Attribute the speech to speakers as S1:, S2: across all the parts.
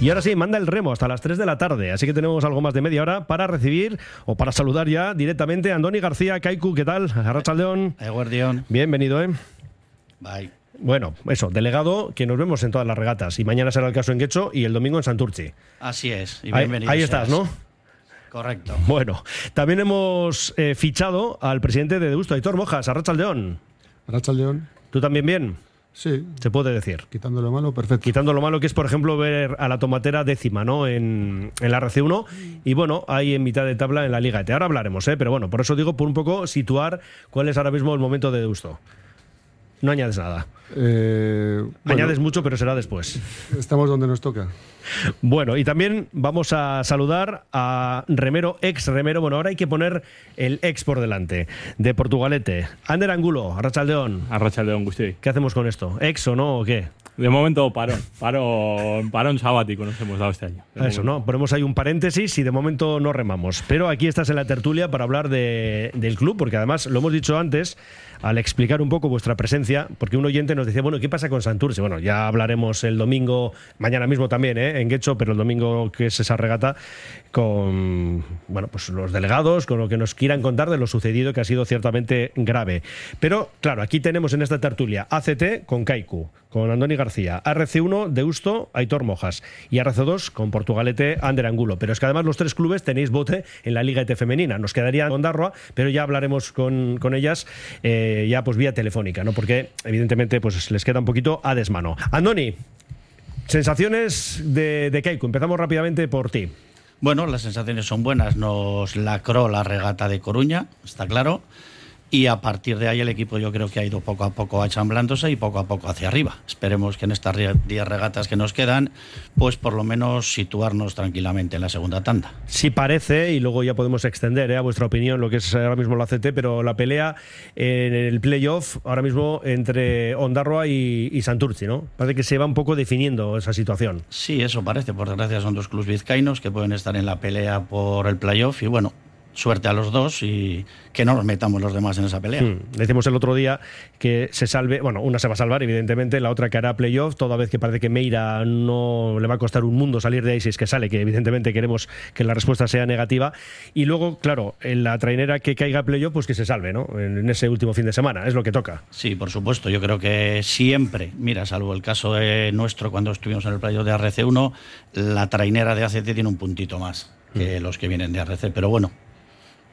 S1: Y ahora sí, manda el remo hasta las 3 de la tarde, así que tenemos algo más de media hora para recibir o para saludar ya directamente a Andoni García, Kaiku, ¿qué tal? Arrachaldeón.
S2: Eguardión.
S1: Bienvenido, ¿eh?
S2: Bye.
S1: Bueno, eso, delegado, que nos vemos en todas las regatas. Y mañana será el caso en Guecho y el domingo en Santurci.
S2: Así es. Y bienvenido
S1: ahí estás. ¿no?
S2: Correcto.
S1: Bueno, también hemos eh, fichado al presidente de Deusto, Aitor Mojas, Arrachaldeón.
S3: Racha León,
S1: ¿Tú también bien?
S3: Sí,
S1: Se puede decir.
S3: quitando lo malo, perfecto.
S1: Quitando lo malo que es, por ejemplo, ver a la tomatera décima, ¿no? En, en la RC1 y bueno, ahí en mitad de tabla en la Liga ET. Ahora hablaremos, ¿eh? Pero bueno, por eso digo, por un poco situar cuál es ahora mismo el momento de Deusto. No añades nada.
S3: Eh, bueno,
S1: Añades mucho, pero será después.
S3: Estamos donde nos toca.
S1: Bueno, y también vamos a saludar a Remero, ex Remero. Bueno, ahora hay que poner el ex por delante, de Portugalete. Ander Angulo, Arrachaldeón.
S4: Arrachaldeón Gustí.
S1: ¿Qué hacemos con esto? ¿Ex o no o qué?
S4: De momento parón, parón, parón sabático nos hemos dado este año. De
S1: Eso,
S4: momento.
S1: ¿no? Ponemos ahí un paréntesis y de momento no remamos. Pero aquí estás en la tertulia para hablar de- del club, porque además lo hemos dicho antes, al explicar un poco vuestra presencia, porque un oyente nos decía, bueno, ¿qué pasa con Santurce? Bueno, ya hablaremos el domingo, mañana mismo también, ¿eh? en Guecho, pero el domingo que es esa regata, con bueno, pues los delegados, con lo que nos quieran contar de lo sucedido, que ha sido ciertamente grave. Pero, claro, aquí tenemos en esta tertulia ACT con Kaiku, con Andoni García, RC1 Deusto, Aitor Mojas y RC2 con Portugalete, Ander Angulo. Pero es que además los tres clubes tenéis bote en la Liga ET femenina. Nos quedaría Ondarroa, pero ya hablaremos con, con ellas eh, ya pues vía telefónica, ¿no? Porque evidentemente pues les queda un poquito a desmano. Andoni, sensaciones de, de Kaiku. Empezamos rápidamente por ti.
S2: Bueno, las sensaciones son buenas. Nos lacró la regata de Coruña, está claro. Y a partir de ahí el equipo yo creo que ha ido poco a poco achamblándose y poco a poco hacia arriba. Esperemos que en estas 10 regatas que nos quedan, pues por lo menos situarnos tranquilamente en la segunda tanda.
S1: Sí parece, y luego ya podemos extender ¿eh? a vuestra opinión lo que es ahora mismo la CT, pero la pelea en el playoff ahora mismo entre Ondarroa y, y Santurci, ¿no? Parece que se va un poco definiendo esa situación.
S2: Sí, eso parece. Por desgracia son dos clubes vizcaínos que pueden estar en la pelea por el playoff y bueno, suerte a los dos y que no nos metamos los demás en esa pelea.
S1: Hmm. Decimos el otro día que se salve, bueno, una se va a salvar, evidentemente, la otra que hará playoff, toda vez que parece que Meira no le va a costar un mundo salir de ahí si es que sale, que evidentemente queremos que la respuesta sea negativa. Y luego, claro, en la trainera que caiga playoff, pues que se salve, ¿no? En, ese último fin de semana, es lo que toca.
S2: Sí, por supuesto. Yo creo que siempre, mira, salvo el caso de nuestro cuando estuvimos en el playoff de RC1, la trainera de ACT tiene un puntito más que los que vienen de RC. Pero bueno,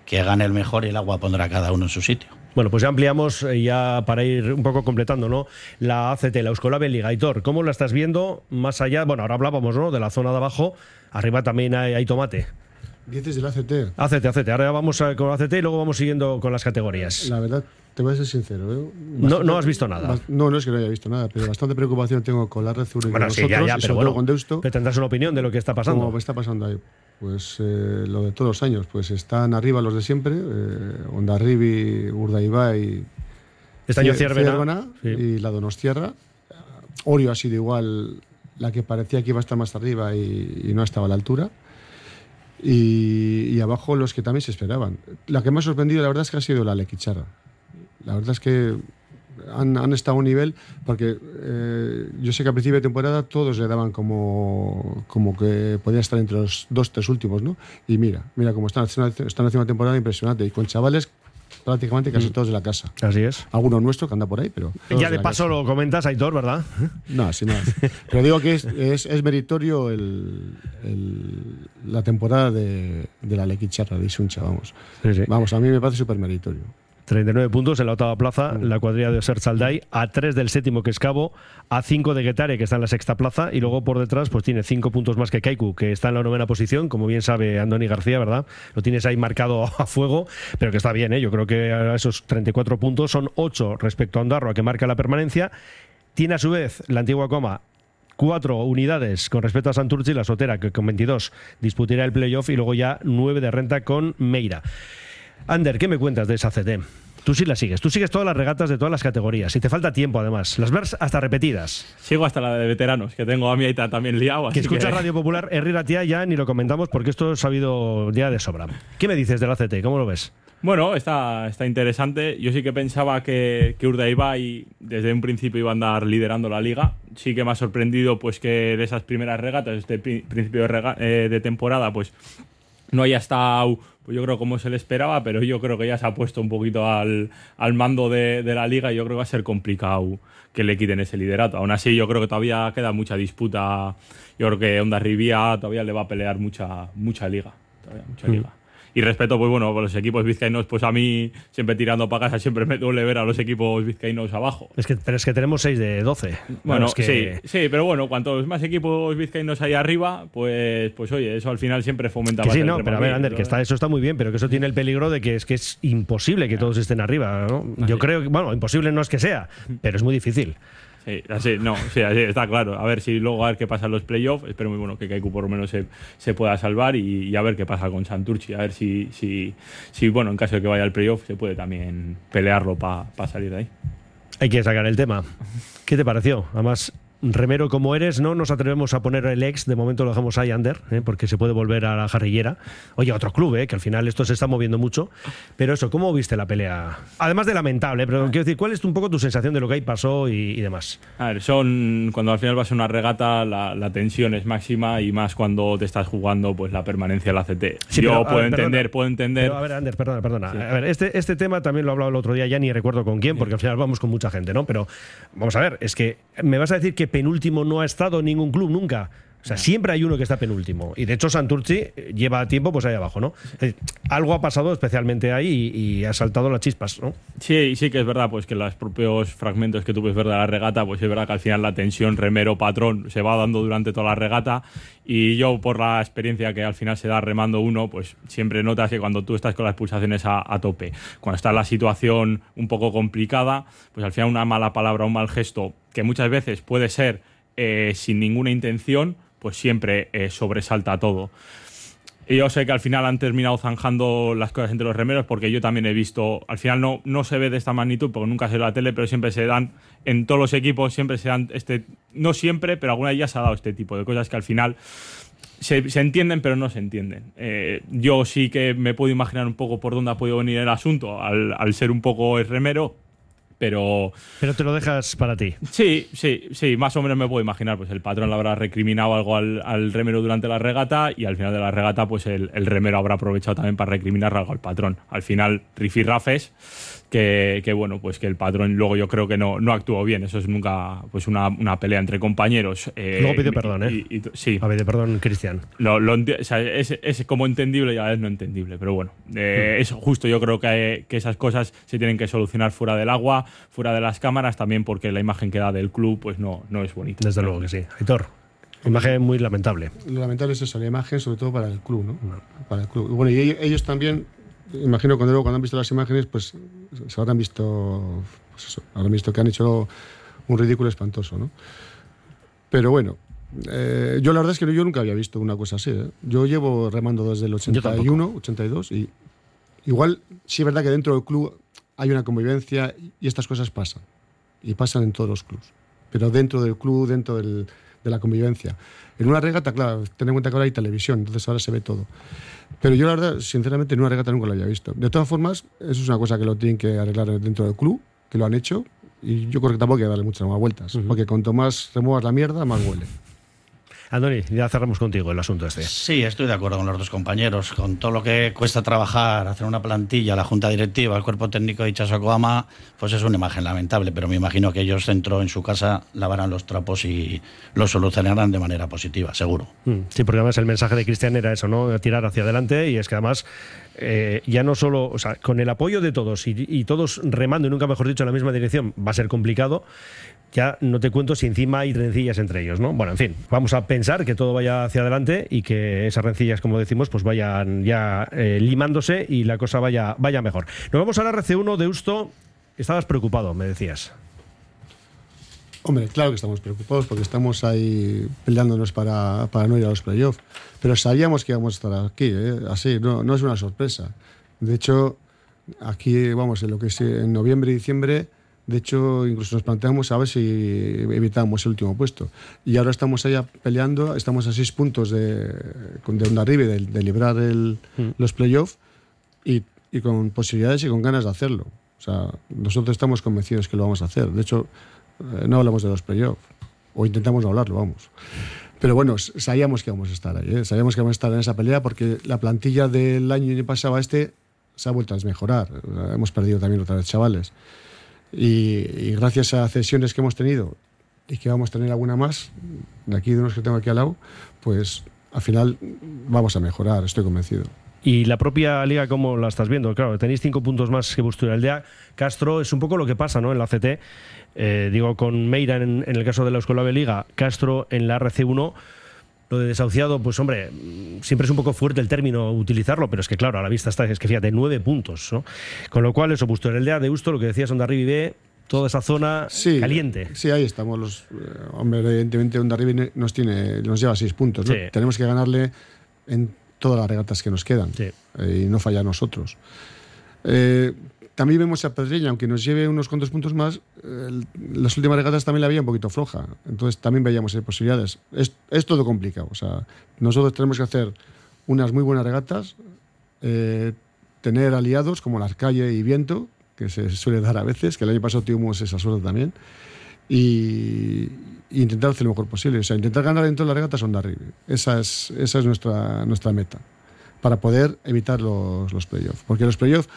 S2: que gane el mejor y el agua pondrá cada uno en su sitio.
S1: Bueno, pues ya ampliamos eh, ya para ir un poco completando, ¿no? La ACT, la Euskolabel Liga. Aitor, ¿cómo la estás viendo más allá? Bueno, ahora hablábamos, ¿no? De la zona de abajo. Arriba también hay tomate.
S3: Dices del ACT.
S1: ACT, ACT. Ahora vamos a- con ACT y luego vamos siguiendo con las categorías.
S3: La verdad, te voy a ser sincero. ¿eh?
S1: No- no has visto nada.
S3: bas- No, no es que no haya visto nada, pero bastante preocupación tengo con la red y
S1: Bueno,
S3: con
S1: sí,
S3: nosotros,
S1: ya, pero bueno,
S3: con Deusto.
S1: que tendrás una opinión de lo que está pasando.
S3: ¿Cómo está pasando ahí? Pues eh, lo de todos los años, pues están arriba los de siempre, eh, Ondarribi, Urdaibai,
S1: Este año
S3: Cier-
S1: Ciervena. sí.
S3: y la Donostierra. Orio ha sido igual la que parecía que iba a estar más arriba y, y no estaba a la altura. Y, abajo los que también se esperaban. La que me ha sorprendido, la verdad, es que ha sido la Lequicharra. La verdad es que han, han estado a un nivel, porque eh, yo sé que a principio de temporada todos le daban como, como que podía estar entre los dos, tres últimos, ¿no? Y mira, mira cómo están, están haciendo una temporada impresionante y con chavales prácticamente casi todos de la casa.
S1: Así es.
S3: Alguno nuestro que anda por ahí, pero.
S1: Ya de paso
S3: casa.
S1: lo comentas, Aitor, ¿verdad?
S3: No, sin más. Pero digo que es, es, es meritorio el, el- la temporada de, de la Lequicharra, de Isuncha, vamos.
S1: Sí, sí.
S3: Vamos, a mí me parece súper meritorio.
S1: 39 puntos en la octava plaza,
S3: Mm.
S1: la cuadrilla de Oser Chalday, a 3 del séptimo que es Cabo, a 5 de Guetare que está en la sexta plaza y luego por detrás pues tiene 5 puntos más que Kaiku que está en la novena posición, como bien sabe Andoni García, ¿verdad? Lo tienes ahí marcado a fuego, pero que está bien, ¿eh? Yo creo que a esos 34 puntos son 8 respecto a Ondarroa que marca la permanencia. Tiene a su vez la antigua coma cuatro unidades con respecto a Santurci, la Sotera, que con 22 disputará el playoff y luego ya 9 de renta con Meira. Ander, ¿qué me cuentas de esa CT? Tú sí la sigues, tú sigues todas las regatas de todas las categorías y te falta tiempo además, las ves hasta repetidas.
S4: Sigo hasta la de veteranos, que tengo a mi Aita también liado.
S1: Que
S4: así
S1: escuchas Radio Popular, Herrera Tía ya ni lo comentamos porque esto ha habido ya de sobra. ¿Qué me dices de la CT? ¿Cómo lo ves?
S4: Bueno, está, está interesante. Yo sí que pensaba que, que Urdaibai desde un principio iba a andar liderando la liga. Sí que me ha sorprendido pues que de esas primeras regatas, este pri- principio de, rega- eh, de temporada, pues no haya estado, yo creo, como se le esperaba, pero yo creo que ya se ha puesto un poquito al, al mando de, de la liga y yo creo que va a ser complicado que le quiten ese liderato. Aún así, yo creo que todavía queda mucha disputa. Yo creo que Onda Rivia todavía le va a pelear mucha, mucha liga. Todavía mucha liga. Y respeto, pues bueno, por los equipos vizcaínos, pues a mí, siempre tirando para casa, siempre me duele ver a los equipos vizcaínos abajo.
S1: Es que, pero es que tenemos 6 de 12.
S4: Bueno,
S1: es que,
S4: sí, sí, pero bueno, cuantos más equipos vizcaínos hay arriba, pues, pues oye, eso al final siempre fomenta
S1: Que
S4: más
S1: sí, no, pero a ver, Ander, que está, eso está muy bien, pero que eso tiene el peligro de que es que es imposible que todos estén arriba. ¿no? Yo creo que, bueno, imposible no es que sea, pero es muy difícil.
S4: Sí, así, no, sí, así está claro. A ver si luego a ver qué pasa en los playoffs. Espero muy bueno que Kaiku por lo menos se, se pueda salvar y, a ver qué pasa con Santurchi. A ver si, si, si, bueno, en caso de que vaya al playoff, se puede también pelearlo para salir de ahí.
S1: Hay que sacar el tema. ¿Qué te pareció? Además, remero como eres, no nos atrevemos a poner el ex, de momento lo dejamos ahí, Ander, ¿eh? porque se puede volver a la jarrillera. Oye, otro club, ¿eh? que al final esto se está moviendo mucho. Pero eso, ¿cómo viste la pelea? Además de lamentable, pero quiero decir, ¿cuál es un poco tu sensación de lo que ahí pasó y, y demás?
S4: A ver, son cuando al final vas a una regata, la, la tensión es máxima y más cuando te estás jugando pues la permanencia del ACT.
S1: Sí,
S4: Yo
S1: pero,
S4: puedo
S1: ver,
S4: entender,
S1: perdona.
S4: puedo entender.
S1: A ver, Ander, perdona, perdona. A ver, este, este tema también lo he hablado el otro día, ya ni recuerdo con quién, porque al final vamos con mucha gente, ¿no? Pero vamos a ver, es que me vas a decir que penúltimo no ha estado ningún club nunca. O sea, siempre hay uno que está penúltimo. Y de hecho, Santurci lleva tiempo pues ahí abajo, ¿no? Decir, algo ha pasado especialmente ahí y, y ha saltado las chispas, ¿no?
S4: Sí, sí que es verdad, pues que los propios fragmentos que tú puedes ver de la regata, pues es verdad que al final la tensión remero-patrón se va dando durante toda la regata y yo por la experiencia que al final se da remando uno, pues siempre notas que cuando tú estás con las pulsaciones a, a tope, cuando está la situación un poco complicada, pues al final una mala palabra, un mal gesto, que muchas veces puede ser eh, sin ninguna intención, pues siempre eh, sobresalta todo. Y yo sé que al final han terminado zanjando las cosas entre los remeros porque yo también he visto, al final no, no se ve de esta magnitud porque nunca se ve la tele, pero siempre se dan, en todos los equipos siempre se dan, este, no siempre, pero alguna ya se ha dado este tipo de cosas que al final se, se entienden pero no se entienden. Eh, yo sí que me puedo imaginar un poco por dónde ha podido venir el asunto al, al ser un poco el remero, pero...
S1: Pero te lo dejas para ti.
S4: Sí, sí, sí, más o menos me puedo imaginar. Pues el patrón le habrá recriminado algo al, al remero durante la regata y al final de la regata, pues el, el remero habrá aprovechado también para recriminar algo al patrón. Al final, rifirrafes, que, que bueno, pues que el patrón luego yo creo que no, no actuó bien. Eso es nunca pues una, una pelea entre compañeros. eh,
S1: Luego pidió
S4: y-
S1: perdón, ¿eh?
S4: y- y- sí,
S1: A ver, perdón, Cristian.
S4: lo, lo enti- o sea, es, es como entendible y a la vez no entendible, pero bueno, eh, es justo yo creo que, que esas cosas se tienen que solucionar fuera del agua, fuera de las cámaras, también porque la imagen que da del club pues no, no es bonita.
S1: Desde luego que sí. Aitor, imagen muy lamentable.
S3: Lo lamentable es eso, la imagen, sobre todo para el club, ¿no? Para el club. Bueno, y ellos, ellos también, imagino cuando cuando han visto las imágenes, pues se habrán visto, pues eso, habrán visto que han hecho un ridículo espantoso, ¿no? Pero bueno, eh, yo la verdad es que yo nunca había visto una cosa así. ¿eh? Yo llevo remando desde el
S1: Yo tampoco.
S3: 81, 82 y igual sí es verdad que dentro del club hay una convivencia y estas cosas pasan. Y pasan en todos los clubs. Pero dentro del club, dentro del- de la convivencia. En una regata, claro, ten en cuenta que ahora hay televisión, entonces ahora se ve todo. Pero yo la verdad, sinceramente, en una regata nunca lo había visto. De todas formas, eso es una cosa que lo tienen que arreglar dentro del club, que lo han hecho. Y yo creo que tampoco hay que darle muchas más vueltas. Porque cuanto más remuevas la mierda, más huele.
S1: Andoni, ya cerramos contigo el asunto este.
S2: Sí, estoy de acuerdo con los dos compañeros. Con todo lo que cuesta trabajar, hacer una plantilla, la junta directiva, el cuerpo técnico de Chasocoama, pues es una imagen lamentable. Pero me imagino que ellos dentro en su casa lavarán los trapos y lo solucionarán de manera positiva, seguro.
S1: Mm, Sí, porque además el mensaje de Cristian era eso, ¿no? Tirar hacia adelante y es que además eh, ya no solo, o sea, con el apoyo de todos y, y todos remando y nunca mejor dicho en la misma dirección va a ser complicado. Ya no te cuento si encima hay rencillas entre ellos, ¿no? Bueno, en fin, vamos a pensar que todo vaya hacia adelante y que esas rencillas, como decimos, pues vayan ya eh, limándose y la cosa vaya, vaya mejor. Nos vamos a la RC1 de Usto. Estabas preocupado, me decías.
S3: Hombre, claro que estamos preocupados porque estamos ahí peleándonos para, para no ir a los playoffs. Pero sabíamos que íbamos a estar aquí, ¿eh? así, no, no es una sorpresa. De hecho, aquí, vamos, en lo que es en noviembre y diciembre, de hecho, incluso nos planteamos a ver si evitábamos el último puesto. Y ahora estamos allá peleando, estamos a seis puntos de, de Onda Ribe de, de librar el- los playoffs y, y con posibilidades y con ganas de hacerlo. O sea, nosotros estamos convencidos que lo vamos a hacer. De hecho, eh, no hablamos de los playoffs, o intentamos no hablarlo, vamos. Pero bueno, sabíamos que íbamos a estar ahí, ¿eh? sabíamos que íbamos a estar en esa pelea porque la plantilla del año pasado a este se ha vuelto a desmejorar. Hemos perdido también otra vez chavales. Y, y gracias a cesiones que hemos tenido y que vamos a tener alguna más, de aquí de unos que tengo aquí al lado, pues al final vamos a mejorar, estoy convencido.
S1: Y la propia liga, ¿cómo la estás viendo? Claro, tenéis cinco puntos más que Busturialdea. Castro es un poco lo que pasa ¿no? en la CT. Eh, digo, con Meira en, en el caso de la Escuela B Liga, Castro en la RC1. Lo de desahuciado, pues hombre, siempre es un poco fuerte el término utilizarlo, pero es que claro, a la vista está, es que fíjate, nueve puntos, ¿no? Con lo cual, eso, Busturialdea, de Usto, lo que decías, Onda B, toda esa zona
S3: Sí,
S1: caliente.
S3: Sí, ahí estamos. Los, eh, hombre, evidentemente Onda nos, tiene, nos lleva seis puntos. ¿no?
S1: Sí.
S3: Tenemos que ganarle en todas las regatas que nos quedan
S1: Sí.
S3: eh, y no falla a nosotros. Eh, también vemos a Pedreña, aunque nos lleve unos cuantos puntos más, eh, las últimas regatas también la veía un poquito floja. Entonces también veíamos ahí posibilidades. Es, es todo complicado. O sea, nosotros tenemos que hacer unas muy buenas regatas, eh, tener aliados como las calle y viento, que se suele dar a veces, que el año pasado tuvimos esa suerte también, y, y intentar hacer lo mejor posible. O sea, intentar ganar en todas las regatas Honda River. Esa es, esa es nuestra, nuestra meta, para poder evitar los, los playoffs. Porque los playoffs,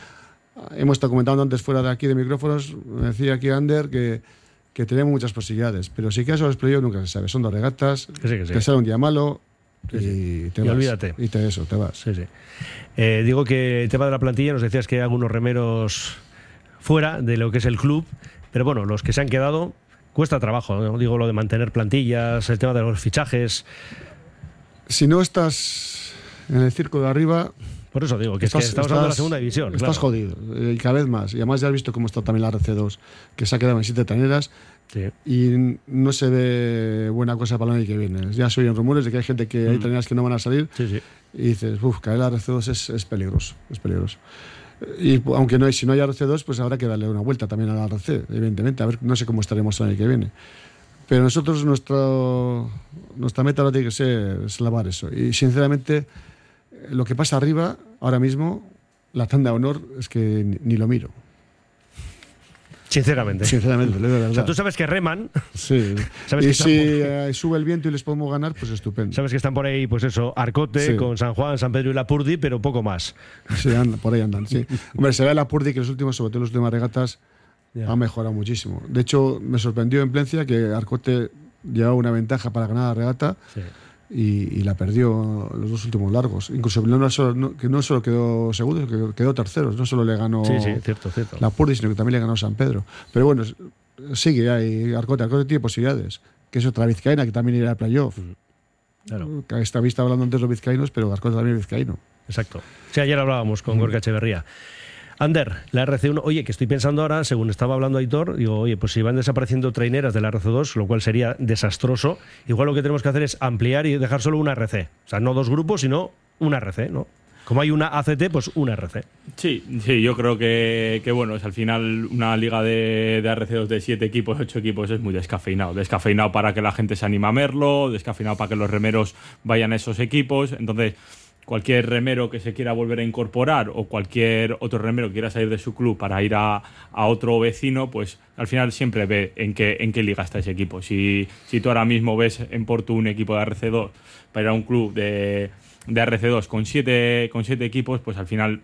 S3: hemos estado comentando antes fuera de aquí de micrófonos, me decía aquí Ander que, que tenemos muchas posibilidades, pero si quedas a los playoffs nunca se sabe. Son dos regatas,
S1: Que sí, que sí.
S3: que sale un día malo
S1: Sí,
S3: y
S1: sí.
S3: te
S1: Y
S3: vas.
S1: olvídate.
S3: Y te eso, te vas.
S1: Sí, sí. Eh, digo que el tema de la plantilla, nos decías que hay algunos remeros fuera de lo que es el club, pero bueno, los que se han quedado cuesta trabajo, ¿no? digo lo de mantener plantillas, el tema de los fichajes,
S3: Si no estás en el circo de arriba,
S1: por eso digo que, es que estamos hablando de la segunda división.
S3: Estás
S1: claro.
S3: jodido. eh, Y cada vez más. Y además ya has visto cómo está también la RC2, que se ha quedado en siete traneras
S1: Sí.
S3: y no se ve buena cosa para el año que viene. Ya se oyen rumores de que hay gente que hay
S1: Mm.
S3: traneras que no van a salir
S1: Sí, sí.
S3: y dices, uff, caer la RC2 es, es peligroso. Es peligroso. Y aunque no hay, si no hay RC2, pues habrá que darle una vuelta también a la RC, evidentemente. A ver, no sé cómo estaremos el año que viene. Pero nosotros, nuestro, nuestra meta ahora tiene que ser salvar eso. Y sinceramente, lo que pasa arriba, ahora mismo, la tanda de honor, es que ni, lo miro.
S1: Sinceramente.
S3: Sinceramente, la
S1: O sea,
S3: verdad.
S1: tú sabes que reman,
S3: Sí.
S1: Sabes
S3: y
S1: que
S3: si
S1: estamos-
S3: eh, sube el viento y les podemos ganar, pues estupendo.
S1: sabes que están por ahí, pues eso, Arcote
S3: Sí.
S1: con San Juan, San Pedro y Lapurdi, pero poco más.
S3: Sí, anda, por ahí andan, sí. Hombre, se ve a la Purdi que los últimos, sobre todo las últimas regatas, ha mejorado muchísimo. De hecho, me sorprendió en Plencia que Arcote llevaba una ventaja para ganar la regata
S1: Sí.
S3: Y, y la perdió los dos últimos largos. Incluso no, solo, no- que no solo quedó segundo, que quedó tercero. No solo le ganó
S1: Sí, sí, cierto, cierto.
S3: la Purdi, sino que también le ganó San Pedro. Pero bueno, sigue ahí Arcote. Arcote tiene posibilidades. Que es otra vizcaína que también irá al playoff.
S1: Claro,
S3: Que Esta vista hablando antes de los vizcaínos, pero Arcote también es vizcaíno.
S1: exacto. Sí, ayer hablábamos con Gorka Echeverría. Ander, la RC1, oye, que estoy pensando ahora, según estaba hablando Aitor, digo, oye, pues si van desapareciendo traineras de la RC2, lo cual sería desastroso, igual lo que tenemos que hacer es ampliar y dejar solo una RC. O sea, no dos grupos, sino una RC, ¿no? Como hay una ACT, pues una RC.
S4: Sí, sí, yo creo que, bueno, es al final una liga de, de RC2 de 7 equipos, 8 equipos es muy descafeinado. Descafeinado para que la gente se anime a verlo, descafeinado para que los remeros vayan a esos equipos. Entonces, cualquier remero que se quiera volver a incorporar o cualquier otro remero que quiera salir de su club para ir a, a otro vecino, pues al final siempre ve en qué, en qué liga está ese equipo. Si, si tú ahora mismo ves en Porto un equipo de RC2 para ir a un club de, de RC2 con siete, con siete equipos, pues al final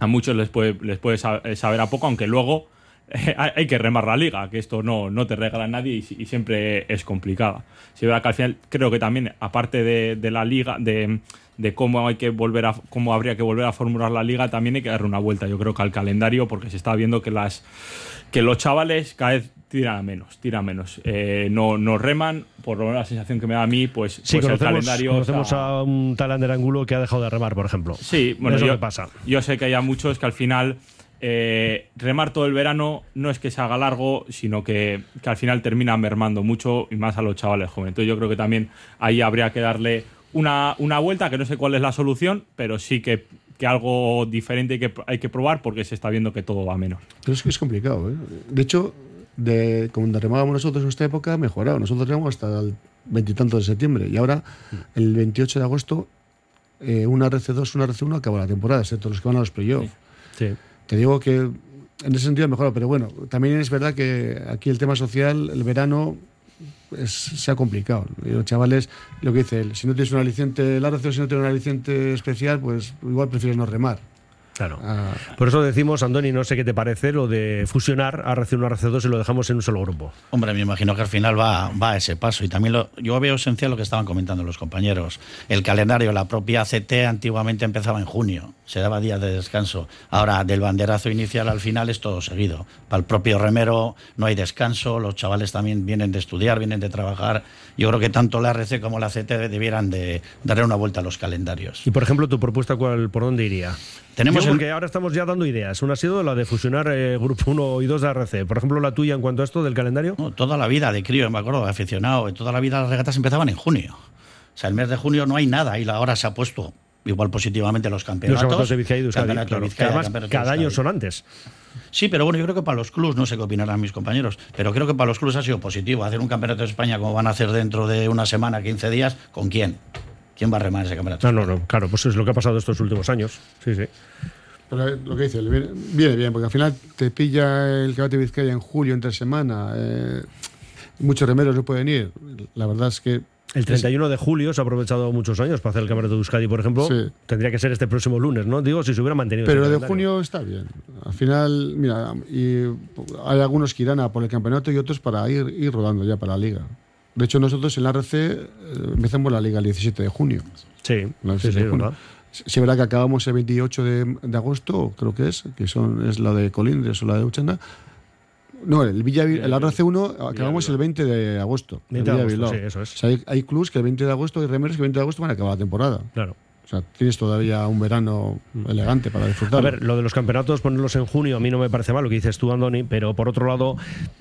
S4: a muchos les puede, les puede eh, saber a poco, aunque luego eh, hay que remar la liga, que esto no, no te regala nadie y, siempre es complicada. Sí, verdad que al final creo que también, aparte de la liga, de, de cómo hay que volver a cómo habría que volver a formular la liga, también hay que darle una vuelta, yo creo que al calendario, porque se está viendo que las que los chavales cada vez tiran a menos, tiran menos. Eh, no, no reman, por lo menos la sensación que me da a mí, pues,
S1: Sí,
S4: pues el
S1: conocemos,
S4: calendario.
S1: conocemos
S4: está-
S1: a un tal Ander Angulo que ha dejado de remar, por ejemplo.
S4: Sí, bueno,
S1: Eso
S4: yo,
S1: que pasa.
S4: yo sé que hay a muchos que al final eh, remar todo el verano no es que se haga largo, sino que, que al final termina mermando mucho y más a los chavales jóvenes. Entonces yo creo que también ahí habría que darle una, una vuelta, que no sé cuál es la solución, pero sí que, que algo diferente hay que, hay que probar porque se está viendo que todo va menos.
S3: Pero es que es complicado, ¿eh? De hecho, de cuando remábamos nosotros en esta época ha mejorado. Nosotros remamos hasta el veintitantos de septiembre y ahora, el 28 de agosto, eh, una RC2, una RC1 acaba la temporada, excepto los que van a los playoffs.
S1: Sí.
S3: Te digo que en ese sentido mejor, pero bueno, también es verdad que aquí el tema social, el verano, es- se ha complicado. Y los chavales, lo que dice él, si no tienes un aliciente largo, si no tienes un aliciente especial, pues igual prefieres no remar.
S1: Claro.
S3: Ah,
S1: Por eso decimos, Andoni, no sé qué te parece lo de fusionar RC1 RC2 y lo dejamos en un solo grupo.
S2: Hombre, me imagino que al final va, va a ese paso. Y también lo, yo veo esencial lo que estaban comentando los compañeros. El calendario, la propia ACT antiguamente empezaba en junio, se daba días de descanso. Ahora, del banderazo inicial al final es todo seguido. Para el propio remero no hay descanso, los chavales también vienen de estudiar, vienen de trabajar. Yo creo que tanto la RC como la ACT debieran de darle una vuelta a los calendarios.
S1: Y por ejemplo, tu propuesta, ¿cuál, ¿por dónde iría?
S2: Tenemos
S1: Yo,
S2: el-
S1: porque ahora estamos ya dando ideas. Una ha sido la de fusionar eh, grupo 1 y 2 de RC. Por ejemplo, la tuya en cuanto a esto del calendario.
S2: No, toda la vida de crío, me acuerdo, de aficionado, toda la vida las regatas empezaban en junio. O sea, el mes de junio no hay nada y ahora se ha puesto igual positivamente los
S1: Los
S2: campeonatos.
S1: campeonatos de Vizcaya y Euskadi, claro. Que
S2: Vizcaya,
S1: además,
S2: campeonato de
S1: cada año son antes.
S2: Sí, pero bueno, yo creo que para los clubs, no sé qué opinarán mis compañeros, pero creo que para los clubs ha sido positivo. Hacer un campeonato de España como van a hacer dentro de una semana, 15 días, ¿con quién? ¿Quién va a remar ese campeonato?
S1: No, no, no. Claro, pues es lo que ha pasado estos últimos años. Sí, sí.
S3: pero lo que dice, él, viene, viene bien, porque al final te pilla el Campeonato de Vizcaya en julio, entre semana. eh, muchos remeros no pueden ir. La verdad es que
S1: El 31 de julio se ha aprovechado muchos años para hacer el campeonato de Euskadi, por ejemplo.
S3: Sí.
S1: Tendría que ser este próximo lunes, ¿no? Digo, si se hubiera mantenido.
S3: Pero de junio está bien. Al final, mira, y hay algunos que irán a por el campeonato y otros para ir, ir rodando ya para la liga. De hecho, nosotros en la RC eh, empezamos la liga el 17 de junio.
S1: Sí,
S3: No,
S1: sí,
S3: sí,
S1: ¿verdad?
S3: Sí, verá que acabamos el 28 de, de agosto, creo que es, que son, es la de Colindres o la de Uchanda. No, el Villa, el RC1 acabamos el 20 de agosto. el
S1: 20 de agosto, sí, eso es.
S3: O sea, hay, hay clubs que el 20 de agosto y remeros que el 20 de agosto van a acabar la temporada.
S1: Claro.
S3: O sea, tienes todavía un verano elegante para
S1: A
S3: disfrutar.
S1: ver, lo de los campeonatos, ponerlos en junio, a mí no me parece mal lo que dices tú, Andoni, pero por otro lado,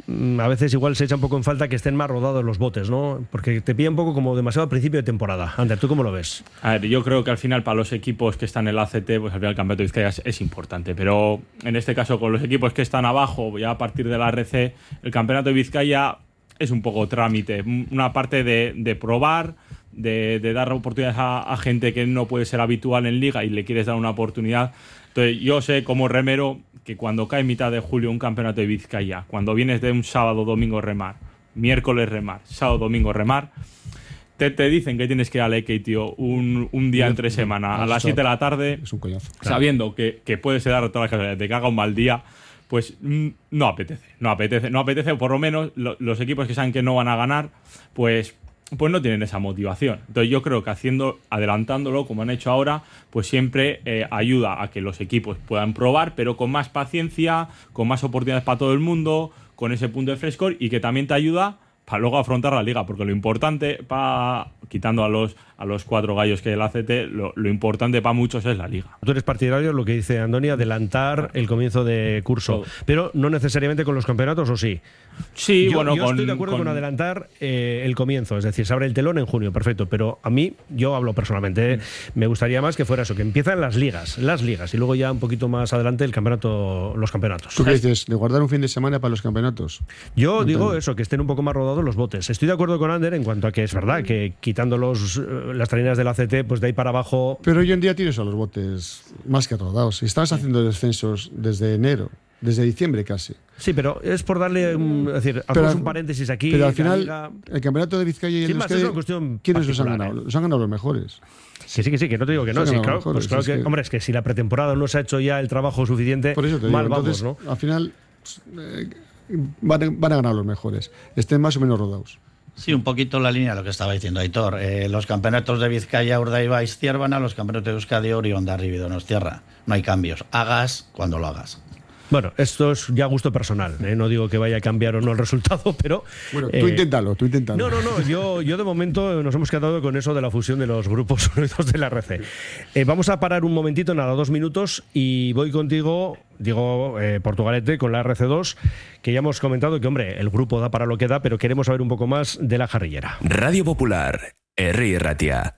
S1: mm, a veces igual se echa un poco en falta que estén más rodados los botes, ¿no? Porque te pilla un poco como demasiado al principio de temporada. Ander, ¿tú cómo lo ves?
S4: A ver, yo creo que al final para los equipos que están en el ACT, pues al final el campeonato de Vizcaya es, es importante. Pero en este caso, con los equipos que están abajo, ya a partir de la RC, el campeonato de Vizcaya es un poco trámite. Una parte de, de probar, de, de dar oportunidades a, a gente que no puede ser habitual en liga y le quieres dar una oportunidad. Entonces, yo sé como remero que cuando cae mitad de julio un campeonato de Vizcaya, cuando vienes de un sábado, domingo remar, miércoles remar, sábado, domingo remar, te, te dicen que tienes que ir al EK, tío, un, un día entre semana, a las 7 de la tarde,
S3: es un coñazo.
S4: sabiendo que, que puede ser dar todas las casualidades, de que haga un mal día, pues mm, no apetece, no apetece, no apetece, o por lo menos lo- los equipos que saben que no van a ganar, pues, pues no tienen esa motivación. Entonces yo creo que haciendo, adelantándolo como han hecho ahora, pues siempre eh, ayuda a que los equipos puedan probar, pero con más paciencia, con más oportunidades para todo el mundo, con ese punto de frescor y que también te ayuda para luego afrontar la liga, porque lo importante, para quitando a los, a los cuatro gallos que el ACT, lo, lo importante para muchos es la liga.
S1: Tú eres partidario, lo que dice Andoni, adelantar el comienzo de curso,
S4: Todo.
S1: pero no necesariamente con los campeonatos, ¿o sí?
S4: Sí,
S1: yo,
S4: bueno,
S1: yo
S4: con,
S1: estoy de acuerdo con, adelantar eh, el comienzo, es decir, se abre el telón en junio, perfecto, pero a mí, yo hablo personalmente, eh, me gustaría más que fuera eso, que empiezan las ligas, las ligas, y luego ya un poquito más adelante el campeonato, los campeonatos.
S3: ¿Tú qué dices? ¿De guardar un fin de semana para los campeonatos?
S1: Yo digo eso, que estén un poco más rodados los botes. Estoy de acuerdo con Ander en cuanto a que es verdad que quitando los, eh, las traineras del ACT, pues de ahí para abajo.
S3: Pero hoy en día tienes a los botes más que rodados. Si estabas haciendo descensos desde enero, desde diciembre casi.
S1: Sí, pero es por darle, un, es decir, hacemos un paréntesis aquí.
S3: Pero al final,
S1: liga-
S3: el campeonato de Vizcaya y el
S1: más,
S3: Euskadi,
S1: es una cuestión
S3: ¿quiénes los han ganado?
S1: ¿eh?
S3: Los han ganado los mejores.
S1: Que sí, que sí, que no te digo que no.
S3: Sí,
S1: claro, pues
S3: es
S1: claro que,
S3: que-
S1: hombre, es que si la pretemporada no se ha hecho ya el trabajo suficiente,
S3: Por eso te digo.
S1: mal vamos, ¿no?
S3: al final eh, van, a- van a ganar los mejores. Estén más o menos rodados.
S2: Sí, un poquito la línea de lo que estaba diciendo Aitor. Eh, los campeonatos de Vizcaya, Urdaiba y Ciervana, los campeonatos de Euskadi, Orión, Darribi, Donostierra. No hay cambios. Hagas cuando lo hagas.
S1: Bueno, esto es ya gusto personal. ¿eh? No digo que vaya a cambiar o no el resultado, pero.
S3: Bueno,
S1: eh,
S3: tú inténtalo, tú inténtalo.
S1: No, no, no. Yo, yo de momento nos hemos quedado con eso de la fusión de los grupos unidos de la RC. Eh, vamos a parar un momentito, nada, dos minutos, y voy contigo, digo, eh, Portugalete, con la RC2, que ya hemos comentado que, hombre, el grupo da para lo que da, pero queremos saber un poco más de la jarrillera.
S5: Radio Popular, Herri Ratia.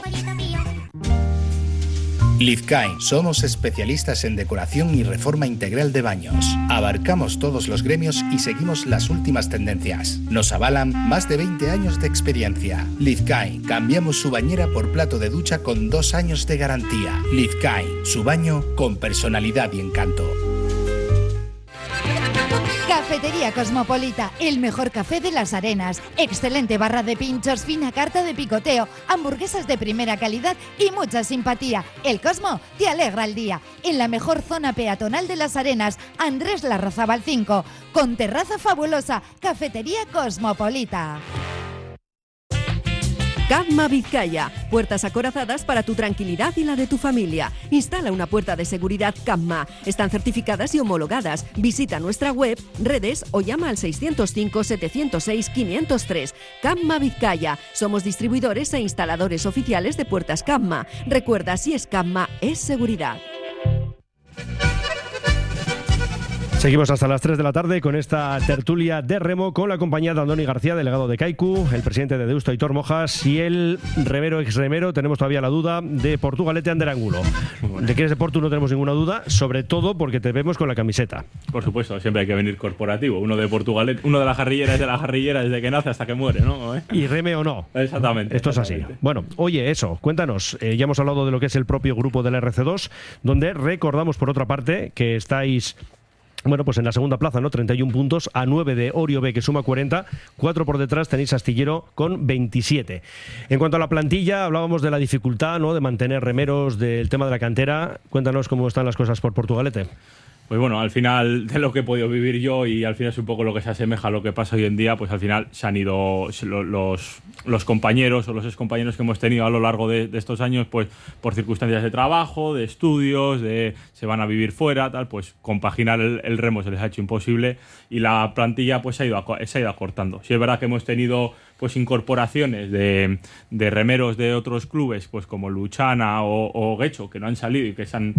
S6: Lizkain, somos especialistas en decoración y reforma integral de baños. Abarcamos todos los gremios y seguimos las últimas tendencias. Nos avalan más de 20 años de experiencia. Lizkain, cambiamos su bañera por plato de ducha con dos años de garantía. Lizkain, su baño con personalidad y encanto.
S7: Cafetería Cosmopolita, el mejor café de las arenas. Excelente barra de pinchos, fina carta de picoteo, hamburguesas de primera calidad y mucha simpatía. El Cosmo te alegra el día. En la mejor zona peatonal de las arenas, Andrés Larrazabal 5, con terraza fabulosa. Cafetería Cosmopolita.
S8: Gamma Vizcaya. Puertas acorazadas para tu tranquilidad y la de tu familia. Instala una puerta de seguridad Gamma. Están certificadas y homologadas. Visita nuestra web, redes o llama al 605-706-503. Gamma Vizcaya. Somos distribuidores e instaladores oficiales de puertas Gamma. Recuerda, si es Gamma, es seguridad.
S1: Seguimos hasta las 3 de la tarde con esta tertulia de remo con la compañía de Andoni García, delegado de Kaiku, el presidente de Deusto Aitor Mojas y el remero ex remero. Tenemos todavía la duda de Portugalete Ander Angulo. De que eres de Portu no tenemos ninguna duda, sobre todo porque te vemos con la camiseta.
S4: Por supuesto, siempre hay que venir corporativo. Uno de Portugal, uno de la jarrillera es de la jarrillera desde que nace hasta que muere, ¿no? ¿Eh?
S1: Y reme o no.
S4: Exactamente.
S1: Esto es así. Bueno, oye, eso, cuéntanos. eh, ya hemos hablado de lo que es el propio grupo del RC2, donde recordamos por otra parte que estáis. Bueno, pues en la segunda plaza, ¿no? 31 puntos a 9 de Orio B, que suma 40. Cuatro por detrás tenéis Astillero con 27. En cuanto a la plantilla, hablábamos de la dificultad, ¿no? De mantener remeros, del tema de la cantera. Cuéntanos cómo están las cosas por Portugalete.
S4: Pues bueno, al final de lo que he podido vivir yo y al final es un poco lo que se asemeja a lo que pasa hoy en día, pues al final se han ido los, los compañeros o los excompañeros que hemos tenido a lo largo de, estos años, pues por circunstancias de trabajo, de estudios, de se van a vivir fuera, tal, pues compaginar el, remo se les ha hecho imposible y la plantilla pues se ha ido, se ha ido acortando. Sí es verdad que hemos tenido pues incorporaciones de, de remeros de otros clubes, pues como Luchana o, o Guecho, que no han salido y que se han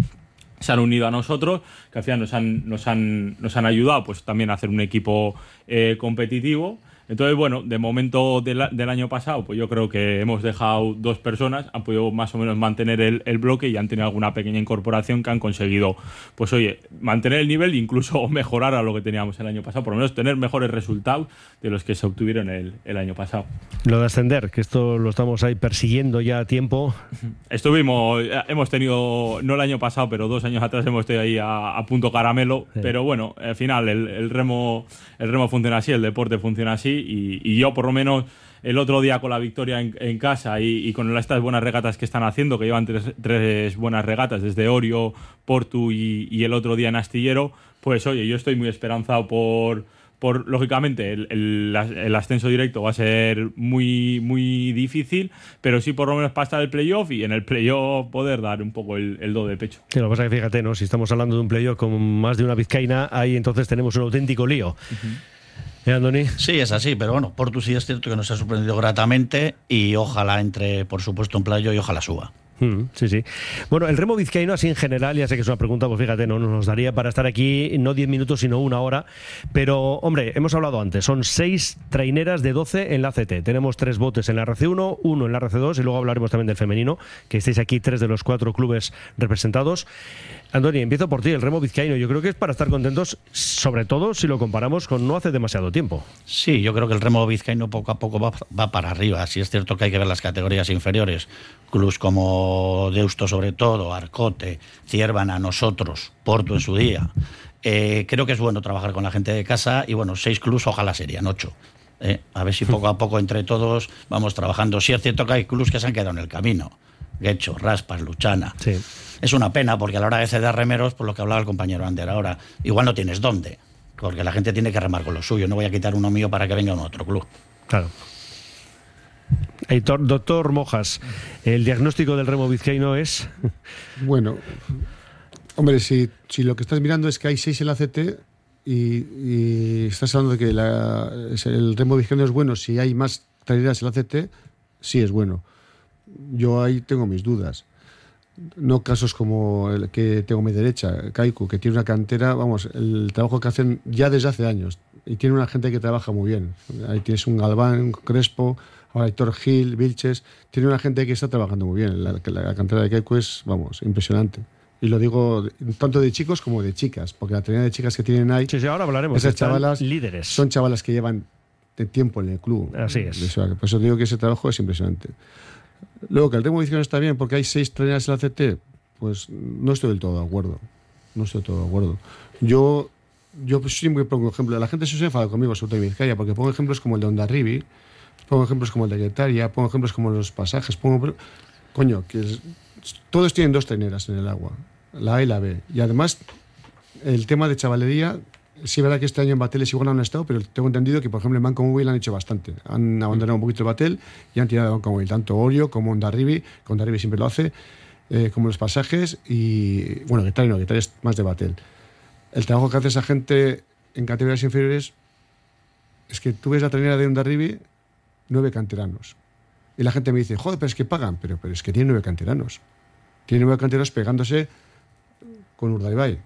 S4: se han unido a nosotros, que al final nos han, nos han, nos han ayudado pues también a hacer un equipo eh, competitivo. Entonces, bueno, de momento del, del año pasado, pues yo creo que hemos dejado dos personas, han podido más o menos mantener el, el bloque y han tenido alguna pequeña incorporación que han conseguido, pues oye, mantener el nivel e incluso mejorar a lo que teníamos el año pasado, por lo menos tener mejores resultados de los que se obtuvieron el, el año pasado.
S1: Lo de ascender, que esto lo estamos ahí persiguiendo ya a tiempo.
S4: Estuvimos, eh, hemos tenido, no el año pasado, pero dos años atrás hemos estado ahí a, a punto caramelo.
S1: Sí.
S4: Pero bueno, al final el, el remo, el remo funciona así, el deporte funciona así. Y, y yo, por lo menos, el otro día con la victoria en, en casa y, y con estas buenas regatas que están haciendo, que llevan tres, tres buenas regatas desde Orio, Portu y, y el otro día en Astillero, pues oye, yo estoy muy esperanzado por por lógicamente el, el- el ascenso directo va a ser muy muy difícil, pero sí por lo menos para estar el playoff y en el playoff poder dar un poco el, el do de pecho.
S1: Sí, lo que pasa es que fíjate, ¿no? Si estamos hablando de un playoff con más de una vizcaína, ahí entonces tenemos un auténtico lío. ¿Eh, Andoni?
S2: Sí, es así, pero bueno, Portu sí es cierto que nos ha sorprendido gratamente y ojalá entre, por supuesto, en playo y ojalá suba.
S1: Mm, sí, sí. Bueno, el remo vizcaíno así en general, ya sé que es una pregunta, pues fíjate, no nos daría para estar aquí no 10 minutos, sino una hora. Pero, hombre, hemos hablado antes, son seis traineras de 12 en la CT. Tenemos tres botes en la RC1, uno en la RC2 y luego hablaremos también del femenino, que estáis aquí tres de los cuatro clubes representados. Andoni, empiezo por ti, el remo vizcaíno. Yo creo que es para estar contentos, sobre todo si lo comparamos con no hace demasiado tiempo.
S2: Sí, yo creo que el remo vizcaíno poco a poco va, va para arriba. Sí es cierto que hay que ver las categorías inferiores clubs como Deusto sobre todo, Arcote, Ciervana, nosotros, Porto en su día. Eh, creo que es bueno trabajar con la gente de casa y bueno, seis clubs ojalá serían ocho. Eh, a ver si poco a poco entre todos vamos trabajando. Sí es cierto que hay clubs que se han quedado en el camino. Guecho, Raspas, Luchana.
S1: Sí.
S2: Es una pena porque a la hora de ceder remeros, por lo que hablaba el compañero Ander ahora, igual no tienes dónde. Porque la gente tiene que remar con lo suyo. No voy a quitar uno mío para que venga un otro club.
S1: Claro. Doctor Mojas, el diagnóstico del remo vizcaíno es.
S3: Bueno, hombre, si, lo que estás mirando es que hay seis en la CT y, y estás hablando de que el remo vizcaíno es bueno, si hay más traídas en la CT, sí es bueno. Yo ahí tengo mis dudas. No casos como el que tengo a mi derecha, Kaiku, que tiene una cantera, vamos, el trabajo que hacen ya desde hace años. Y tiene una gente que trabaja muy bien. Ahí tienes un Galván, un Crespo, ahora Héctor Gil, Vilches. Tiene una gente que está trabajando muy bien. La, la cantera de Kaiku es, vamos, impresionante. Y lo digo tanto de chicos como de chicas, porque la trinidad de chicas que tienen ahí,
S1: Sí, sí, ahora hablaremos.
S3: esas chavalas
S1: líderes.
S3: son chavalas que llevan de tiempo en el club.
S1: Así es.
S3: Por eso digo que ese trabajo es impresionante. Luego, que el ritmo de está bien porque hay seis treneras en la CT, pues no estoy del todo de acuerdo. No estoy del todo de acuerdo. Yo, yo siempre pongo ejemplos. La gente se enfada conmigo sobre todo en Vizcaya porque pongo ejemplos como el de Ondarribi, pongo ejemplos como el de Guetaria, pongo ejemplos como los pasajes, pongo... Coño, que es- todos tienen dos treneras en el agua, la A y la B. Y además, el tema de chavalería, sí es verdad que este año en Bateles igual no han estado, pero tengo entendido que, por ejemplo, en Banco Móvil han hecho bastante. Han abandonado un poquito el Batel y han tirado de Banco Móvil, tanto Orio como Ondarribi, que Ondarribi siempre lo hace, eh, como los pasajes y, bueno, Guetaria no, Guetaria es más de Batel. El trabajo que hace esa gente en categorías inferiores es que tú ves la trenera de Ondarribi, nueve canteranos. Y la gente me dice, joder, pero es que pagan, pero, pero es que tiene nueve canteranos. Tiene nueve canteranos pegándose con Urdaibai.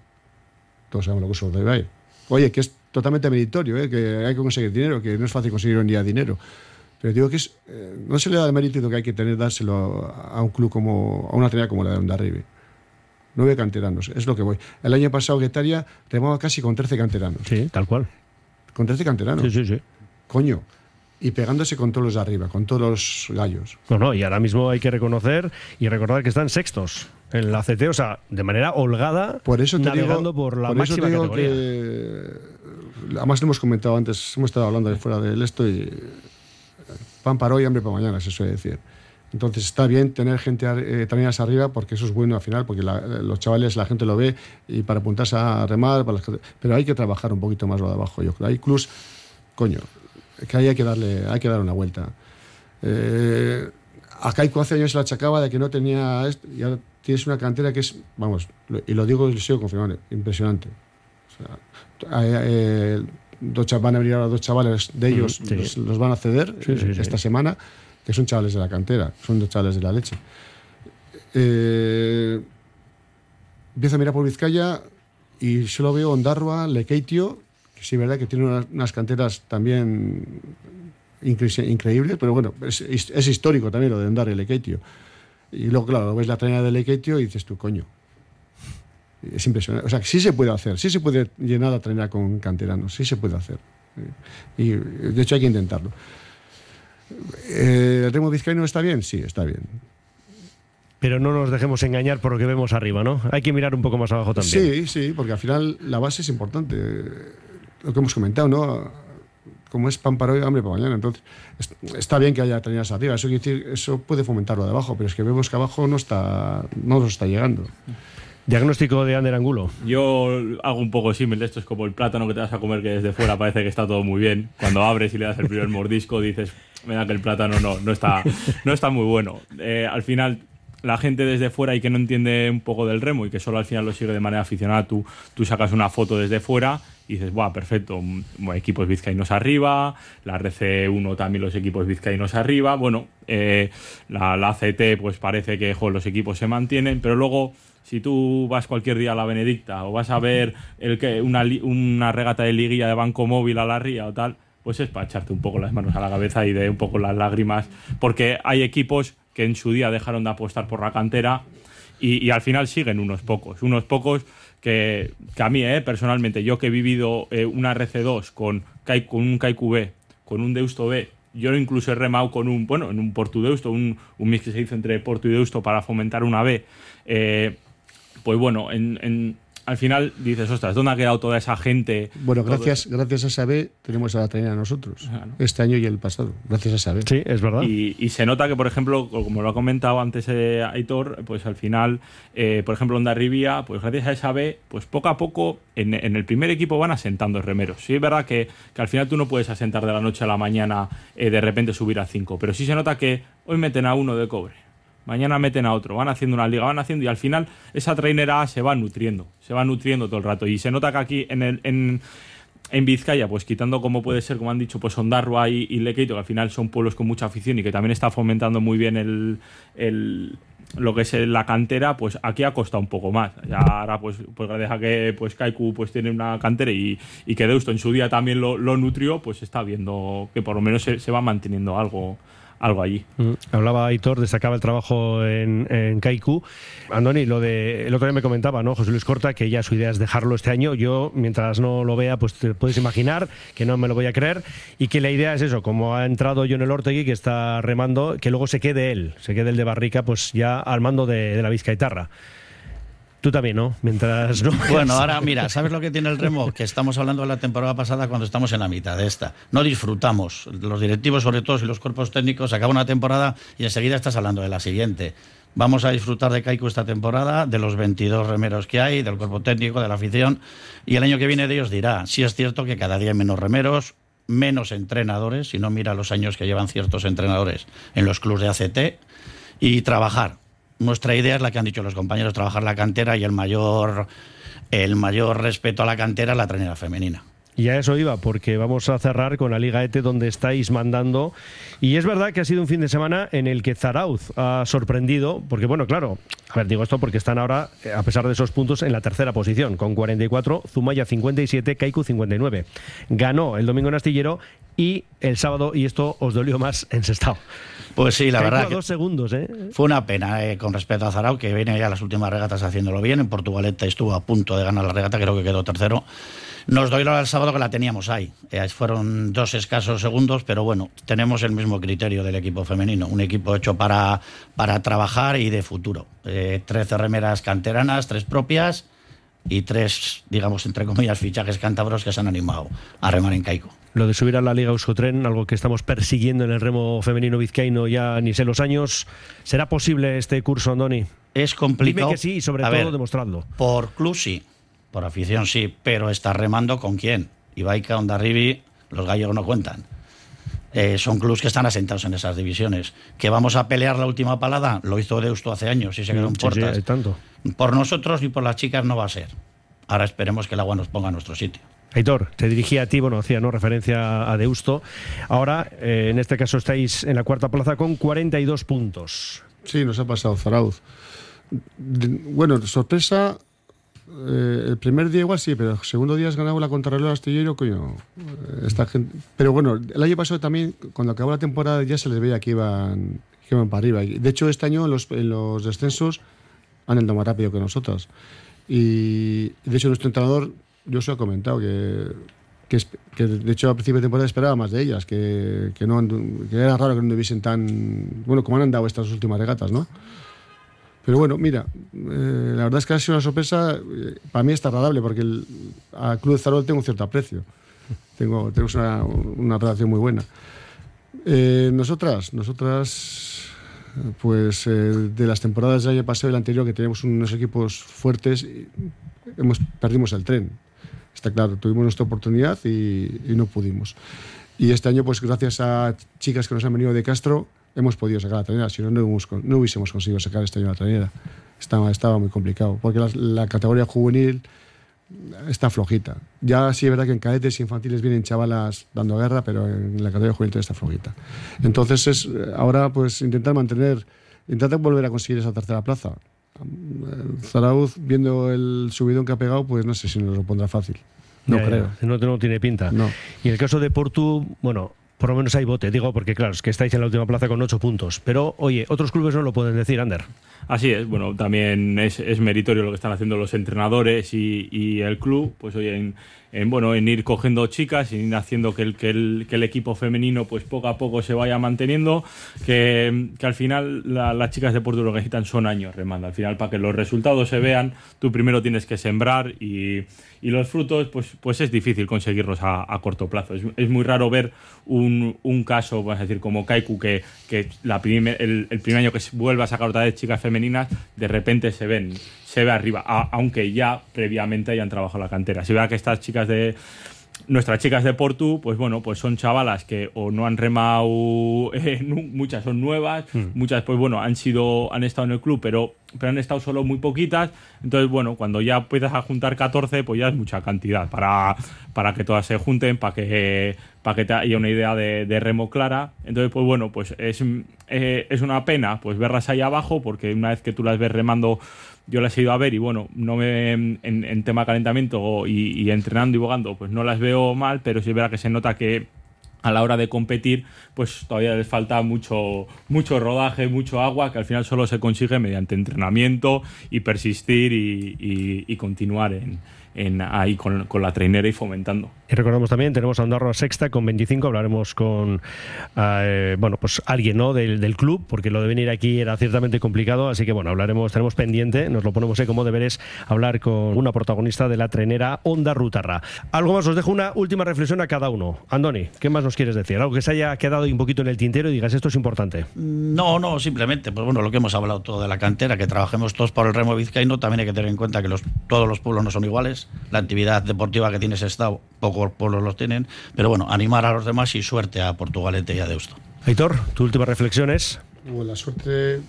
S3: Todos sabemos lo que es Urdaibai. Oye, que es totalmente meritorio, ¿eh? que hay que conseguir dinero, que no es fácil conseguir en día dinero. Pero digo que es, eh, no se le da el mérito que hay que tener, dárselo a un club como, a una trinidad como la de Ondarribi. Nueve canteranos, es lo que voy. El año pasado Guetaria remaba casi con 13 canteranos.
S1: Sí, tal cual.
S3: Con 13 canteranos.
S1: Sí, sí, sí.
S3: Coño. Y pegándose con todos los de arriba, con todos los gallos.
S1: No, no, y ahora mismo hay que reconocer y recordar que están sextos en la CT, o sea, de manera holgada,
S3: Por eso te
S1: navegando
S3: digo,
S1: por la
S3: por eso te
S1: máxima
S3: digo
S1: categoría.
S3: que además lo hemos comentado antes, hemos estado hablando de fuera del esto y pan para hoy, hambre para mañana, se suele decir. Entonces está bien tener gente eh, treneras arriba porque eso es bueno al final, porque la- los chavales, la gente lo ve y para apuntarse a remar, para las pero hay que trabajar un poquito más lo de abajo. Yo creo. Hay clubs, coño, que ahí hay que darle, hay que dar una vuelta. Eh, a Kaiku hace años se la achacaba de que no tenía esto, y ahora tienes una cantera que es, vamos, y lo digo y lo sigo confirmando, impresionante. O sea, eh, eh, dos cha- van a venir ahora dos chavales de ellos,
S1: sí.
S3: los, los van a ceder
S1: Sí, sí,
S3: eh,
S1: sí.
S3: esta semana, que son chavales de la cantera, son dos chavales de la leche. Eh, empiezo a mirar por Vizcaya y solo veo Ondarroa, Lekeitio, que sí es verdad que tiene unas, unas canteras también incre- increíbles, pero bueno, es, es histórico también lo de Ondarroa y Lekeitio. Y luego, claro, ves la traina de Lekeitio y dices tú, coño. Es impresionante. O sea, sí se puede hacer, sí se puede llenar la traina con canteranos, sí se puede hacer. Y de hecho hay que intentarlo. Eh, ¿El ritmo vizcaíno está bien? Sí, está bien.
S1: Pero no nos dejemos engañar por lo que vemos arriba, ¿no? Hay que mirar un poco más abajo también.
S3: Sí, sí, porque al final la base es importante. Lo que hemos comentado, ¿no? Como es pan para hoy, hambre para mañana. Entonces, es- está bien que haya treneras arriba. Eso, quiere decir, eso puede fomentarlo de abajo, pero es que vemos que abajo no está, no nos está llegando.
S1: Diagnóstico de Ander Angulo.
S4: Yo hago un poco símil, esto es como el plátano que te vas a comer que desde fuera parece que está todo muy bien. Cuando abres y le das el primer mordisco dices, mira que el plátano no, no, está, no está muy bueno. Eh, al final, la gente desde fuera y que no entiende un poco del remo y que solo al final lo sigue de manera aficionada, tú, tú sacas una foto desde fuera y dices, Buah, perfecto, equipos vizcaínos arriba, la RC1 también los equipos vizcaínos arriba, bueno, eh, la, la ACT pues parece que jo, los equipos se mantienen, pero luego si tú vas cualquier día a la Benedicta o vas a ver el que una, una regata de liguilla de Banco Móvil a la ría o tal, pues es para echarte un poco las manos a la cabeza y de un poco las lágrimas, porque hay equipos que en su día dejaron de apostar por la cantera y, al final siguen unos pocos, unos pocos que, a mí, eh, personalmente, yo que he vivido eh, una RC2 con, con un Kaiku B, con un Deusto B yo incluso he remado con un, bueno, en un Portudeusto, un, un mix que se hizo entre Porto y Deusto para fomentar una B. Eh, pues bueno, en, en- al final dices, ostras, ¿dónde ha quedado toda esa gente?
S3: Bueno,
S4: Todo
S3: gracias, gracias a esa B tenemos a la trainera nosotros.
S4: Claro.
S3: Este año y el pasado. Gracias a esa B.
S1: Sí, es verdad.
S4: Y, y se nota que, por ejemplo, como lo ha comentado antes eh, Aitor, pues al final, eh, por ejemplo, Onda Rivia, pues gracias a esa B, pues poco a poco en, en el primer equipo van asentando remeros. Sí, es verdad que, que al final tú no puedes asentar de la noche a la mañana eh, de repente subir a 5, pero sí se nota que hoy meten a uno de cobre. Mañana meten a otro, van haciendo una liga, van haciendo y al final esa trainera A se va nutriendo, se va nutriendo todo el rato. Y se nota que aquí en, el, en, en Vizcaya, pues quitando como puede ser, como han dicho, pues Ondarroa y, y Lequeito, que al final son pueblos con mucha afición y que también está fomentando muy bien el, el- lo que es la cantera, pues aquí ha costado un poco más. Ya ahora, pues, pues gracias que pues Kaiku pues tiene una cantera y, y que Deusto en su día también lo, lo nutrió, pues está viendo que por lo menos se, se va manteniendo algo, algo allí.
S1: Mm. Hablaba Aitor, destacaba el trabajo en, en Kaiku. Andoni, lo de, el otro día me comentaba, ¿no? José Luis Corta, que ya su idea es dejarlo este año. Yo, mientras no lo vea, pues te puedes imaginar que no me lo voy a creer. Y que la idea es eso, como ha entrado John el Ortegui, que está remando, que luego se quede él, se quede el de Barrica, pues ya al mando de, de la Vizcaitarra. Tú también, ¿no? Mientras no.
S2: Bueno, ahora mira, ¿sabes lo que tiene el remo? Que estamos hablando de la temporada pasada cuando estamos en la mitad de esta. No disfrutamos. Los directivos, sobre todo, y los cuerpos técnicos, acaba una temporada y enseguida estás hablando de la siguiente. Vamos a disfrutar de Kaiku esta temporada, de los 22 remeros que hay, del cuerpo técnico, de la afición. Y el año que viene de ellos dirá, sí es cierto que cada día hay menos remeros, menos entrenadores, si no mira los años que llevan ciertos entrenadores en los clubes de ACT, y trabajar. Nuestra idea es la que han dicho los compañeros, trabajar la cantera y el mayor, el mayor respeto a la cantera es la trainera femenina.
S1: Y a eso iba, porque vamos a cerrar con la Liga ETE donde estáis mandando. Y es verdad que ha sido un fin de semana en el que Zarauz ha sorprendido, porque bueno, claro, a ver, digo esto porque están ahora, eh, a pesar de esos puntos, en la tercera posición, con 44, Zumaya 57, Kaiku 59. Ganó el domingo en Astillero y el sábado, y esto os dolió más, en Sestao.
S2: Pues sí, la
S1: Kaiku
S2: verdad
S1: a
S2: que
S1: dos segundos, ¿eh?
S2: fue una pena eh, con respecto a Zarao, que viene ya las últimas regatas haciéndolo bien. En Portugalete estuvo a punto de ganar la regata, creo que quedó tercero. Nos doy el sábado que la teníamos ahí. Eh, fueron dos escasos segundos, pero bueno, tenemos el mismo criterio del equipo femenino. Un equipo hecho para, para trabajar y de futuro. Eh, 13 remeras canteranas, tres propias y tres, digamos, entre comillas, fichajes cántabros que se han animado a remar en Caico.
S1: Lo de subir a la Liga Euskotren, algo que estamos persiguiendo en el remo femenino vizcaíno ya ni sé los años. ¿Será posible este curso, Andoni?
S2: Es complicado.
S1: Dime que sí y sobre
S2: A
S1: todo
S2: ver,
S1: demostradlo.
S2: Por club sí, por afición sí, pero está remando con quién. Ibaica, Ondarribi, los gallegos no cuentan. Eh, son clubes que están asentados en esas divisiones. ¿Que vamos a pelear la última palada? Lo hizo Deusto hace años y se quedó en
S1: Sí, sí,
S2: puertas.
S1: hay tanto.
S2: Por nosotros y por las chicas no va a ser. Ahora esperemos que el agua nos ponga a nuestro sitio.
S1: Aitor, te dirigía a ti, bueno, hacía ¿no? referencia a Deusto. Ahora, eh, en este caso, estáis en la cuarta plaza con 42 puntos.
S3: Sí, nos ha pasado Zarauz. De- Bueno, sorpresa, eh, el primer día igual sí, pero el segundo día has ganado la contrarreloj astillero, coño. eh, Esta gente... Pero bueno, el año pasado también, cuando acabó la temporada, ya se les veía que iban, que iban para arriba. De hecho, este año en los, en los descensos han andado más rápido que nosotras. Y de hecho, nuestro entrenador, yo lo he comentado, que, que, que de hecho a principio de temporada esperaba más de ellas, que, que, no, que era raro que no anduviesen tan. Bueno, como han andado estas últimas regatas, ¿no? Pero bueno, mira, eh, la verdad es que ha sido una sorpresa. eh, para mí está agradable porque el, a Club de Zarol tengo un cierto aprecio. Tengo, tenemos una, una relación muy buena. Eh, nosotras, nosotras, pues eh, de las temporadas del año pasado y el anterior, que teníamos unos equipos fuertes, hemos, perdimos el tren. Está claro, tuvimos nuestra oportunidad y, y no pudimos. Y este año, pues gracias a chicas que nos han venido de Castro, hemos podido sacar la trainera. Si no, no, hubiésemos conseguido sacar este año la trainera. Estaba, estaba muy complicado, porque la, la categoría juvenil está flojita. Ya sí es verdad que en cadetes y infantiles vienen chavalas dando guerra, pero en la categoría juvenil está flojita. Entonces es ahora pues intentar mantener, intentar volver a conseguir esa tercera plaza. Zarauz, viendo el subidón que ha pegado, pues no sé si nos lo pondrá fácil. No
S1: Ya, ya,
S3: creo.
S1: No, no tiene pinta.
S3: No.
S1: Y el caso de Portu, bueno, por lo menos hay bote, digo, porque claro, es que estáis en la última plaza con 8 puntos. Pero, oye, otros clubes no lo pueden decir, Ander.
S4: Así es, bueno, también es, es meritorio lo que están haciendo los entrenadores y, y el club. Pues oye, en, en, bueno, en ir cogiendo chicas y ir haciendo que el, que el, que el equipo femenino pues poco a poco se vaya manteniendo, que, que al final la- las chicas de Porto lo que necesitan son años remando. Al final para que los resultados se vean, tú primero tienes que sembrar y, y los frutos pues, pues es difícil conseguirlos a, a corto plazo. Es, es muy raro ver un, un caso, vamos a decir, como Kaiku, que, que la prime- el, el primer año que se vuelve a sacar otra vez chicas femeninas, de repente se ven, se ve arriba, a- aunque ya previamente hayan trabajado la cantera. Si vea que estas chicas de nuestras chicas de Portu, pues bueno, pues son chavalas que o no han remado, eh, muchas son nuevas, muchas pues bueno, han sido, han estado en el club, pero, pero han estado solo muy poquitas. Entonces, bueno, cuando ya empiezas a juntar 14, pues ya es mucha cantidad para, para que todas se junten, para que, para que te haya una idea de, de remo clara. Entonces, pues bueno, pues es, eh, es una pena pues verlas ahí abajo, porque una vez que tú las ves remando yo las he ido a ver y bueno, no me en, en tema calentamiento y, entrenando y bogando, pues no las veo mal, pero sí es verdad que se nota que a la hora de competir, pues todavía les falta mucho, mucho rodaje, mucho agua, que al final solo se consigue mediante entrenamiento y persistir y, y- y continuar en, en ahí con, con la trainera y fomentando.
S1: Y recordamos también, tenemos a Ondarroa Sexta con 25, hablaremos con eh, bueno, pues alguien ¿no? del, del club, porque lo de venir aquí era ciertamente complicado, así que bueno, hablaremos, tenemos pendiente, nos lo ponemos ahí como deberes, hablar con una protagonista de la trenera Onda Rutarra. Algo más, os dejo una última reflexión a cada uno. Andoni, ¿qué más nos quieres decir? Algo que se haya quedado un poquito en el tintero y digas, esto es importante.
S2: No, no, simplemente, pues bueno, lo que hemos hablado todo de la cantera, que trabajemos todos por el remo vizcaíno, también hay que tener en cuenta que los, todos los pueblos no son iguales, la actividad deportiva que tiene ese estado, pocos pueblos los tienen, pero bueno, animar a los demás y suerte a Portugalete y a Deusto.
S1: Aitor, tu última reflexión es...
S3: Hubo la suerte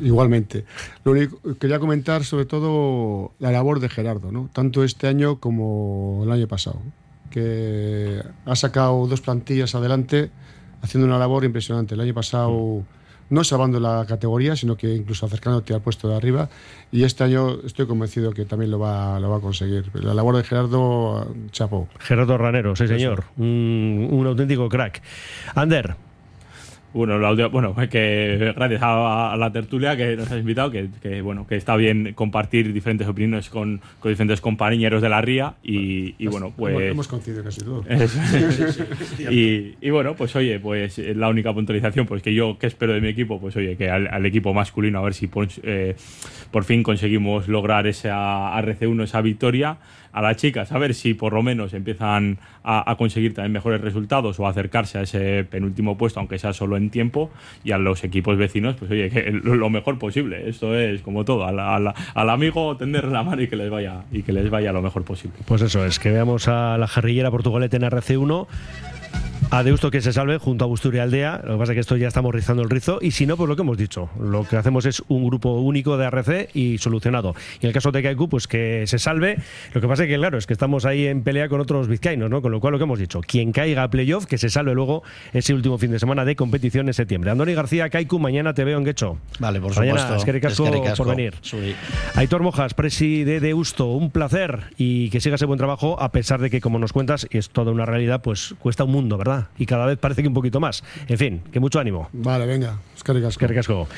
S3: igualmente. Lo único quería comentar sobre todo la labor de Gerardo, ¿no? Tanto este año como el año pasado, que ha sacado dos plantillas adelante haciendo una labor impresionante. El año pasado no salvando la categoría, sino que incluso acercándote al puesto de arriba. Y este año estoy convencido que también lo va, lo va a conseguir. La labor de Gerardo, chapó.
S1: Gerardo Ranero, sí señor, un, un auténtico crack. Ander,
S4: Bueno, la última- bueno, que gracias a, a la tertulia que nos has invitado, que, que, bueno, que está bien compartir diferentes opiniones con, con diferentes compañeros de la RIA y, y bueno, pues
S3: Hemos, hemos coincidido casi todo.
S4: Y, y bueno, pues oye, pues la única puntualización, pues que yo, que espero de mi equipo, pues oye, que al, al equipo masculino a ver si por, eh, por fin conseguimos lograr esa RC1, esa victoria. A las chicas, a ver si por lo menos empiezan a, conseguir también mejores resultados o acercarse a ese penúltimo puesto, aunque sea solo en tiempo. Y a los equipos vecinos, pues oye, lo, mejor posible. Esto es como todo, al amigo tenderle la mano y que les vaya y que les vaya lo mejor posible.
S1: Pues eso es, que veamos a la jarrillera portugalete en RC1. A Deusto que se salve junto a Busturia Aldea. Lo que pasa es que esto ya estamos rizando el rizo. Y si no, pues lo que hemos dicho. Lo que hacemos es un grupo único de RC y solucionado. Y en el caso de Kaiku, pues que se salve. Lo que pasa es que, claro, es que estamos ahí en pelea con otros vizcaínos, ¿no? Con lo cual lo que hemos dicho. Quien caiga a playoff, que se salve luego ese último fin de semana de competición en septiembre. Andoni García, Kaiku, mañana te veo en Guecho.
S2: Vale, por
S1: Mañana,
S2: supuesto.
S1: Eskerrik asko. por venir. Aitor Mojas, presi de Deusto, un placer y que siga ese buen trabajo a pesar de que, como nos cuentas, y es toda una realidad, pues cuesta un mundo, ¿verdad? Y cada vez parece que un poquito más. En fin, que mucho ánimo.
S3: Vale, venga. Es que ricasco.
S1: Que ricasco.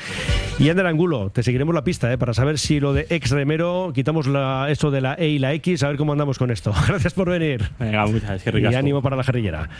S1: Y Ander Angulo, te seguiremos la pista ¿eh? para saber si lo de ex remero, quitamos la, esto de la E y la X, a ver cómo andamos con esto. Gracias por venir.
S4: Venga, muchas, es que
S1: Y ánimo para la guerrillera.